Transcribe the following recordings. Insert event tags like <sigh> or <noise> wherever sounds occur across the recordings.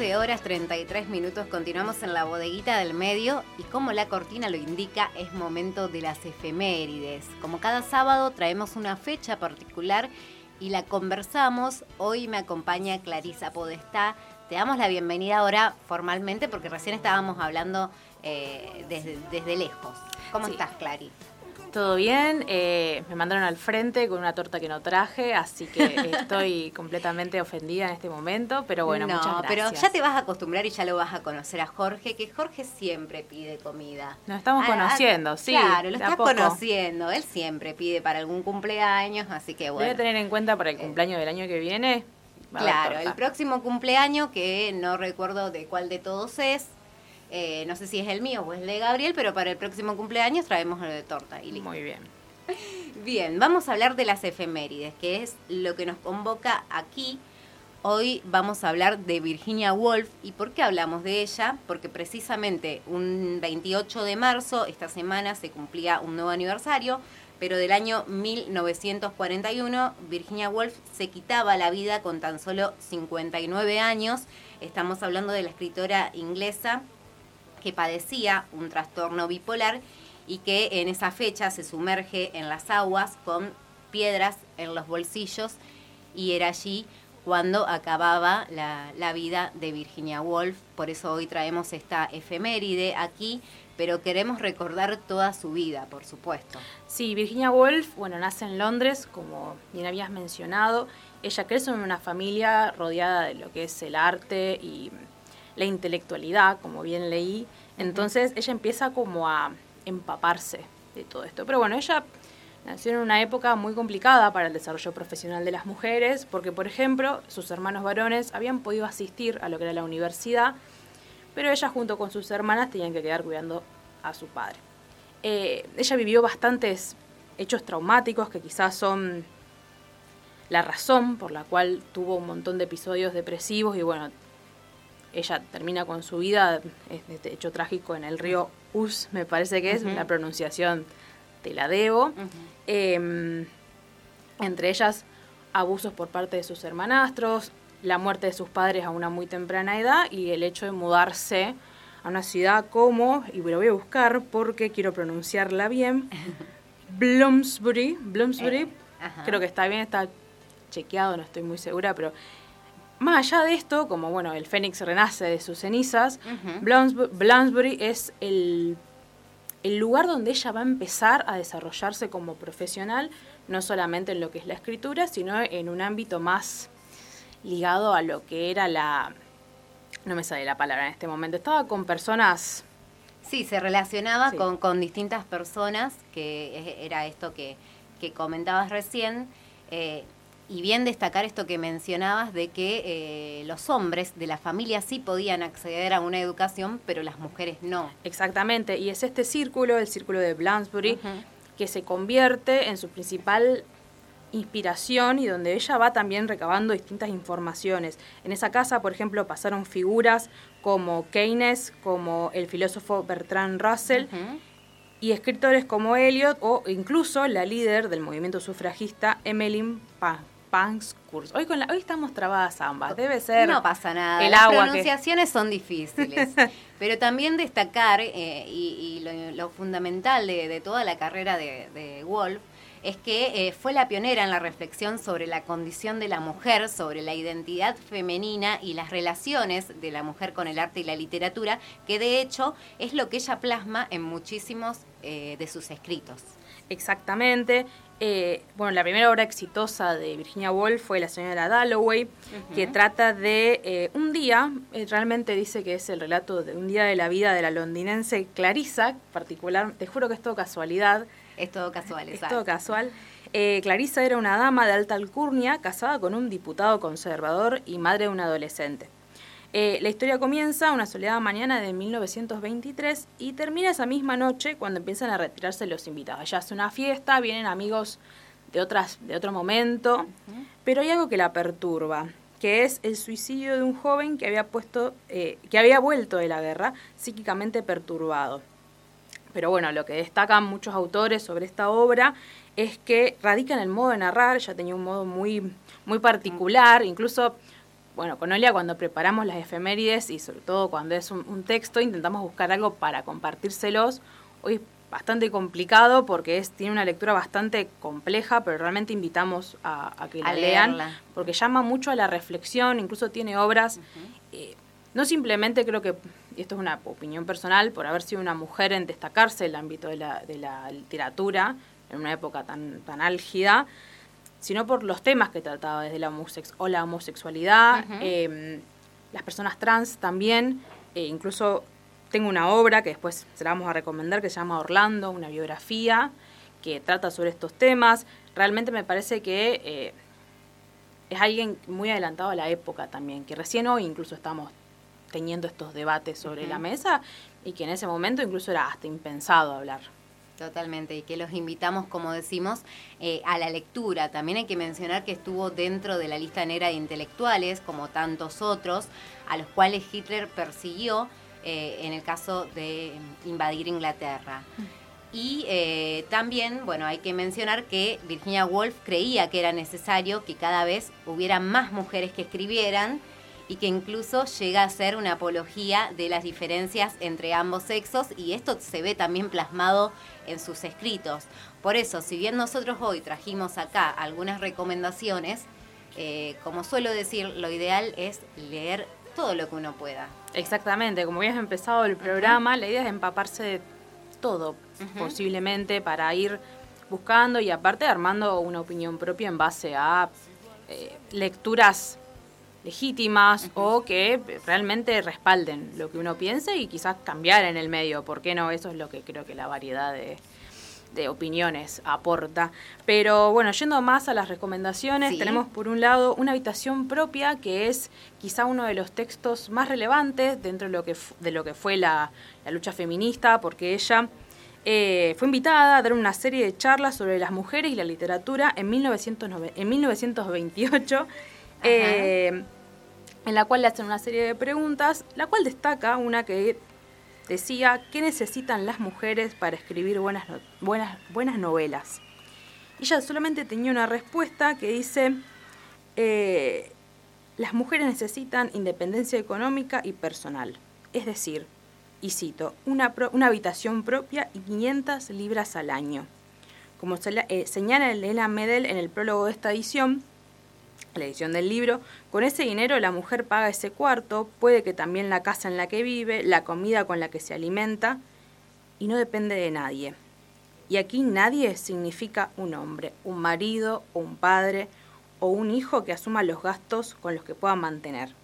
12 horas 33 minutos continuamos en la bodeguita del medio y como la cortina lo indica es momento de las efemérides. Como cada sábado traemos una fecha particular y la conversamos. Hoy me acompaña Clarisa Podestá. Te damos la bienvenida ahora formalmente porque recién estábamos hablando eh, desde, desde, lejos. ¿Cómo estás, Clarisa? Todo bien, eh, me mandaron al frente con una torta que no traje, así que <laughs> estoy completamente ofendida en este momento, pero bueno, muchas gracias. pero ya te vas a acostumbrar y ya lo vas a conocer a Jorge, que Jorge siempre pide comida. Nos estamos ah, conociendo, sí. Claro, lo estás conociendo, él siempre pide para algún cumpleaños, así que bueno. Voy a tener en cuenta para el eh, cumpleaños del año que viene. Claro, el próximo cumpleaños, que no recuerdo de cuál de todos es, eh, no sé si es el mío o es el de Gabriel, pero para el próximo cumpleaños traemos lo de torta. Y Muy bien. <laughs> Bien, vamos a hablar de las efemérides, que es lo que nos convoca aquí. Hoy vamos a hablar de Virginia Woolf. ¿Y por qué hablamos de ella? Porque precisamente un 28 de marzo, esta semana, se cumplía un nuevo aniversario, pero del año 1941, Virginia Woolf se quitaba la vida con tan solo 59 años. Estamos hablando de la escritora inglesa que padecía un trastorno bipolar y que en esa fecha se sumerge en las aguas con piedras en los bolsillos y era allí cuando acababa la, vida de Virginia Woolf. Por eso hoy traemos esta efeméride aquí, pero queremos recordar toda su vida, por supuesto. Sí, Virginia Woolf, bueno, nace en Londres, como bien habías mencionado. Ella crece en una familia rodeada de lo que es el arte y la intelectualidad, como bien leí. Entonces ella empieza como a empaparse de todo esto. Pero bueno, ella nació en una época muy complicada para el desarrollo profesional de las mujeres, porque por ejemplo sus hermanos varones habían podido asistir a lo que era la universidad, pero ella junto con sus hermanas tenían que quedar cuidando a su padre. Eh, ella vivió bastantes hechos traumáticos que quizás son la razón por la cual tuvo un montón de episodios depresivos y bueno, ella termina con su vida, este hecho trágico en el río Us, me parece que es, la pronunciación te la debo. Em, entre ellas, abusos por parte de sus hermanastros, la muerte de sus padres a una muy temprana edad y el hecho de mudarse a una ciudad como, y lo voy a buscar porque quiero pronunciarla bien, <laughs> Bloomsbury, Bloomsbury, eh, creo que está bien, está chequeado, no estoy muy segura, pero más allá de esto, como bueno, el Fénix renace de sus cenizas, Bloomsbury, es el, el, lugar donde ella va a empezar a desarrollarse como profesional, no solamente en lo que es la escritura, sino en un ámbito más ligado a lo que era la... No me sale la palabra en este momento, estaba con personas... Sí, se relacionaba Con, con, distintas personas, que era esto que, que comentabas recién. Eh, y bien destacar esto que mencionabas de que eh, los hombres de la familia sí podían acceder a una educación, pero las mujeres no. Exactamente, y es este círculo, el círculo de Bloomsbury, que se convierte en su principal inspiración y donde ella va también recabando distintas informaciones. En esa casa, por ejemplo, pasaron figuras como Keynes, como el filósofo Bertrand Russell, y escritores como Eliot o incluso la líder del movimiento sufragista, Emmeline Pank. Pankhurst. Hoy, con hoy estamos trabadas ambas, debe ser. No pasa nada, las pronunciaciones son difíciles. <laughs> pero también destacar, eh, y, lo, fundamental de, toda la carrera de, Wolf, es que eh, fue la pionera en la reflexión sobre la condición de la mujer, sobre la identidad femenina y las relaciones de la mujer con el arte y la literatura, que de hecho es lo que ella plasma en muchísimos eh, de sus escritos. Exactamente. Eh, bueno, la primera obra exitosa de Virginia Woolf fue La señora Dalloway, que trata de eh, un día, eh, realmente dice que es el relato de un día de la vida de la londinense Clarissa, particular, te juro que es todo casualidad. Es todo casual, Es todo casual. Clarissa era una dama de alta alcurnia, casada con un diputado conservador y madre de un adolescente. Eh, la historia comienza una soleada mañana de 1923 y termina esa misma noche cuando empiezan a retirarse los invitados. Ya es una fiesta, vienen amigos de, otras, de otro momento, pero hay algo que la perturba, que es el suicidio de un joven que había, puesto, eh, que había vuelto de la guerra psíquicamente perturbado. Pero bueno, lo que destacan muchos autores sobre esta obra es que radica en el modo de narrar, ya tenía un modo muy, muy particular, incluso bueno, con Olia cuando preparamos las efemérides y sobre todo cuando es un, texto, intentamos buscar algo para compartírselos. Hoy es bastante complicado porque es, tiene una lectura bastante compleja, pero realmente invitamos a, que la lean porque llama mucho a la reflexión, incluso tiene obras, eh, no simplemente creo que, y esto es una opinión personal, por haber sido una mujer en destacarse en el ámbito de la, de la literatura en una época tan, tan álgida, sino por los temas que trataba desde la homosex o la homosexualidad, em, las personas trans también, e incluso tengo una obra que después se la vamos a recomendar que se llama Orlando, una biografía que trata sobre estos temas. Realmente me parece que eh, es alguien muy adelantado a la época también, que recién hoy incluso estamos teniendo estos debates sobre la mesa y que en ese momento incluso era hasta impensado hablar. Totalmente, y que los invitamos, como decimos, eh, a la lectura. También hay que mencionar que estuvo dentro de la lista negra de intelectuales, como tantos otros, a los cuales Hitler persiguió eh, en el caso de invadir Inglaterra. Y eh, también, bueno, hay que mencionar que Virginia Woolf creía que era necesario que cada vez hubiera más mujeres que escribieran y que incluso llega a ser una apología de las diferencias entre ambos sexos y esto se ve también plasmado en sus escritos. Por eso, si bien nosotros hoy trajimos acá algunas recomendaciones, eh, como suelo decir, lo ideal es leer todo lo que uno pueda. Exactamente, como habías empezado el programa, la idea es empaparse de todo, posiblemente, para ir buscando y aparte armando una opinión propia en base a eh, lecturas legítimas o que realmente respalden lo que uno piense y quizás cambiar en el medio. ¿Por qué no? Eso es lo que creo que la variedad de, opiniones aporta. Pero bueno, yendo más a las recomendaciones, tenemos por un lado una habitación propia que es quizá uno de los textos más relevantes dentro de lo que, de lo que fue la, lucha feminista, porque ella... Eh, fue invitada a dar una serie de charlas sobre las mujeres y la literatura en, 1909, en 1928 eh, en la cual le hacen una serie de preguntas, la cual destaca una que decía, ¿qué necesitan las mujeres para escribir buenas, buenas, buenas novelas? Ella solamente tenía una respuesta que dice, eh, las mujeres necesitan independencia económica y personal, es decir, y cito, una, una habitación propia y 500 libras al año. Como eh, señala Elena Medel en el prólogo de esta edición, la edición del libro, con ese dinero la mujer paga ese cuarto, puede que también la casa en la que vive, la comida con la que se alimenta, y no depende de nadie. Y aquí nadie significa un hombre, un marido o un padre o un hijo que asuma los gastos con los que pueda mantener.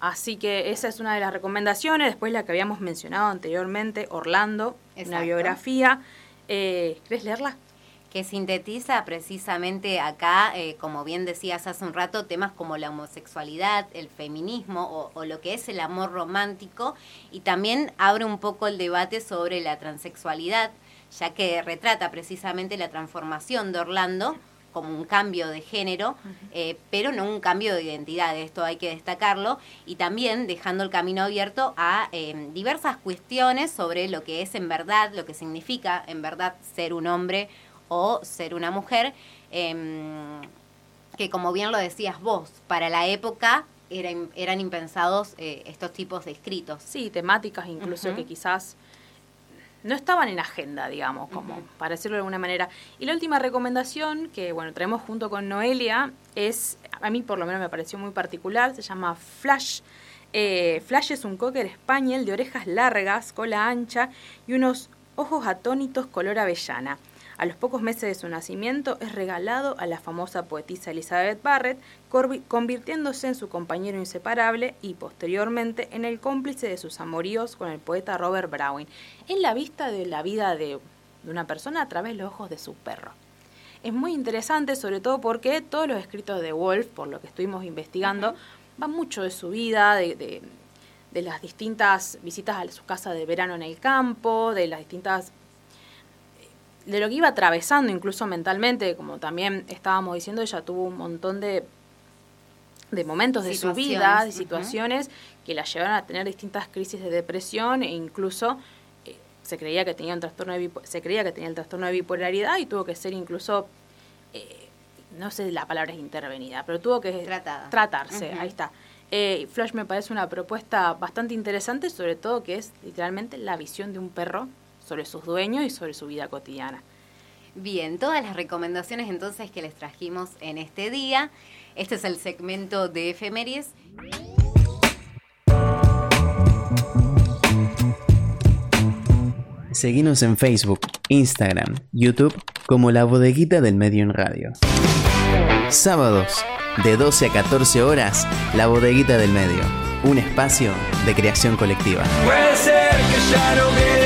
Así que esa es una de las recomendaciones. Después la que habíamos mencionado anteriormente, Orlando, una biografía. Eh, ¿Querés leerla? Que sintetiza precisamente acá, eh, como bien decías hace un rato, temas como la homosexualidad, el feminismo o, lo que es el amor romántico y también abre un poco el debate sobre la transexualidad, ya que retrata precisamente la transformación de Orlando como un cambio de género, eh, pero no un cambio de identidad, esto hay que destacarlo, y también dejando el camino abierto a eh, diversas cuestiones sobre lo que es en verdad, lo que significa en verdad ser un hombre o ser una mujer, em, que como bien lo decías vos, para la época eran impensados eh, estos tipos de escritos. Sí, temáticas incluso que quizás no estaban en agenda, digamos, como para decirlo de alguna manera. Y la última recomendación que, bueno, traemos junto con Noelia es, a mí por lo menos me pareció muy particular, se llama Flash. Eh, Flash es un cocker spaniel de orejas largas, cola ancha y unos ojos atónitos color avellana. A los pocos meses de su nacimiento es regalado a la famosa poetisa Elizabeth Barrett, convirtiéndose en su compañero inseparable y posteriormente en el cómplice de sus amoríos con el poeta Robert Browning, en la vista de la vida de una persona a través de los ojos de su perro. Es muy interesante, sobre todo porque todos los escritos de Wolf, por lo que estuvimos investigando, van mucho de su vida, de, de las distintas visitas a su casa de verano en el campo, de las distintas de lo que iba atravesando incluso mentalmente, como también estábamos diciendo, ella tuvo un montón de, de momentos de su vida, de situaciones que la llevaron a tener distintas crisis de depresión e incluso eh, se creía que tenía un trastorno de se creía que tenía el trastorno de bipolaridad y tuvo que ser incluso eh, no sé la palabra es intervenida, pero tuvo que tratarse, ahí está. Eh, Flash me parece una propuesta bastante interesante, sobre todo que es literalmente la visión de un perro sobre sus dueños y sobre su vida cotidiana. Bien, todas las recomendaciones entonces que les trajimos en este día. Este es el segmento de efemérides. Seguimos en Facebook, Instagram, YouTube como La Bodeguita del Medio en Radio. Sábados, de 12 a 14 horas, La Bodeguita del Medio, un espacio de creación colectiva. Puede ser que ya no